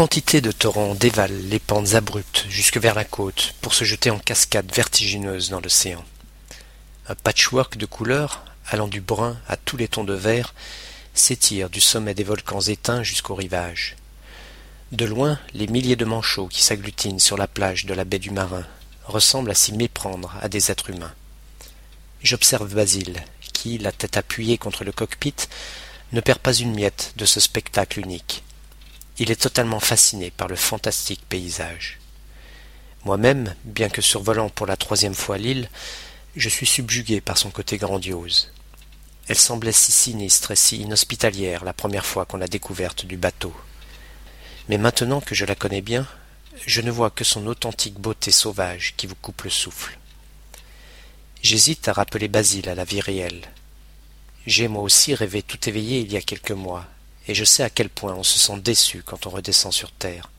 quantité de torrents dévalent les pentes abruptes jusque vers la côte pour se jeter en cascades vertigineuses dans l'océan. Un patchwork de couleurs, allant du brun à tous les tons de vert, s'étire du sommet des volcans éteints jusqu'au rivage. De loin, les milliers de manchots qui s'agglutinent sur la plage de la baie du Marin ressemblent à s'y méprendre à des êtres humains. J'observe Basile, qui, la tête appuyée contre le cockpit, ne perd pas une miette de ce spectacle unique. Il est totalement fasciné par le fantastique paysage. Moi-même, bien que survolant pour la troisième fois l'île, je suis subjugué par son côté grandiose. Elle semblait si sinistre et si inhospitalière la première fois qu'on l'a découverte du bateau. Mais maintenant que je la connais bien, je ne vois que son authentique beauté sauvage qui vous coupe le souffle. J'hésite à rappeler Basile à la vie réelle. J'ai moi aussi rêvé tout éveillé il y a quelques mois, et je sais à quel point on se sent déçu quand on redescend sur terre.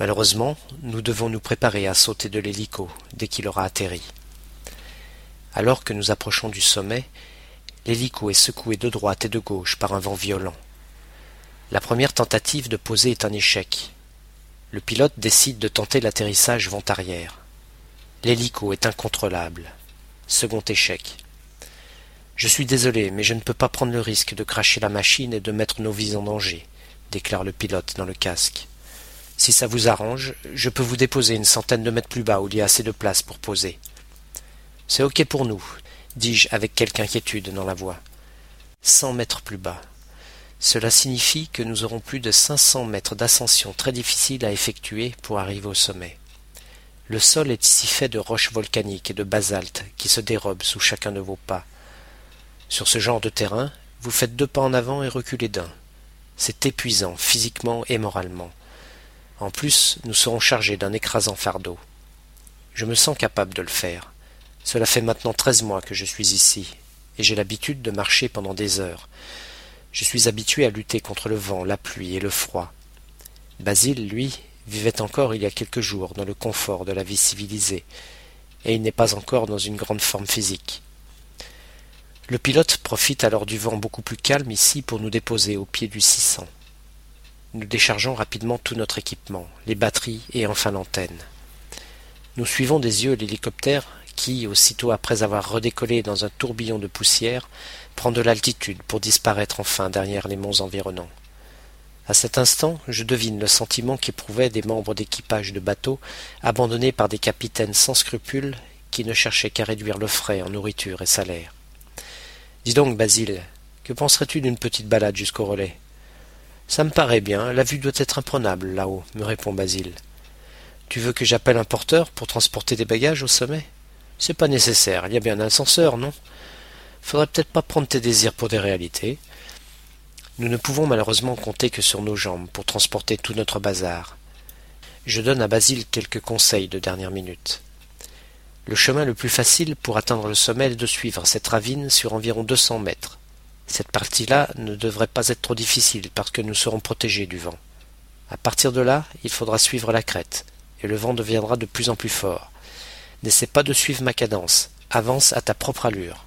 Malheureusement, nous devons nous préparer à sauter de l'hélico dès qu'il aura atterri. Alors que nous approchons du sommet, l'hélico est secoué de droite et de gauche par un vent violent. La première tentative de poser est un échec. Le pilote décide de tenter l'atterrissage vent arrière. L'hélico est incontrôlable. Second échec. Je suis désolé, mais je ne peux pas prendre le risque de cracher la machine et de mettre nos vies en danger, déclare le pilote dans le casque. Si ça vous arrange, je peux vous déposer une centaine de mètres plus bas où il y a assez de place pour poser. C'est ok pour nous, dis-je avec quelque inquiétude dans la voix. Cent mètres plus bas. Cela signifie que nous aurons plus de cinq cents mètres d'ascension très difficile à effectuer pour arriver au sommet. Le sol est ici fait de roches volcaniques et de basalte qui se dérobent sous chacun de vos pas. Sur ce genre de terrain, vous faites deux pas en avant et reculez d'un. C'est épuisant physiquement et moralement. En plus, nous serons chargés d'un écrasant fardeau. Je me sens capable de le faire. Cela fait maintenant treize mois que je suis ici, et j'ai l'habitude de marcher pendant des heures. Je suis habitué à lutter contre le vent, la pluie et le froid. Basile, lui, vivait encore il y a quelques jours dans le confort de la vie civilisée, et il n'est pas encore dans une grande forme physique. Le pilote profite alors du vent beaucoup plus calme ici pour nous déposer au pied du 600. Nous déchargeons rapidement tout notre équipement, les batteries et enfin l'antenne. Nous suivons des yeux l'hélicoptère qui, aussitôt après avoir redécollé dans un tourbillon de poussière, prend de l'altitude pour disparaître enfin derrière les monts environnants. À cet instant, je devine le sentiment qu'éprouvaient des membres d'équipage de bateaux abandonnés par des capitaines sans scrupules qui ne cherchaient qu'à réduire le frais en nourriture et salaire. Dis donc, Basile, que penserais-tu d'une petite balade jusqu'au relais? Ça me paraît bien, la vue doit être imprenable là-haut, me répond Basile. Tu veux que j'appelle un porteur pour transporter des bagages au sommet? C'est pas nécessaire, il y a bien un ascenseur, non? Faudrait peut-être pas prendre tes désirs pour des réalités. Nous ne pouvons malheureusement compter que sur nos jambes pour transporter tout notre bazar. Je donne à Basile quelques conseils de dernière minute. Le chemin le plus facile pour atteindre le sommet est de suivre cette ravine sur environ deux cents mètres. Cette partie-là ne devrait pas être trop difficile parce que nous serons protégés du vent. À partir de là, il faudra suivre la crête, et le vent deviendra de plus en plus fort. N'essaie pas de suivre ma cadence. Avance à ta propre allure.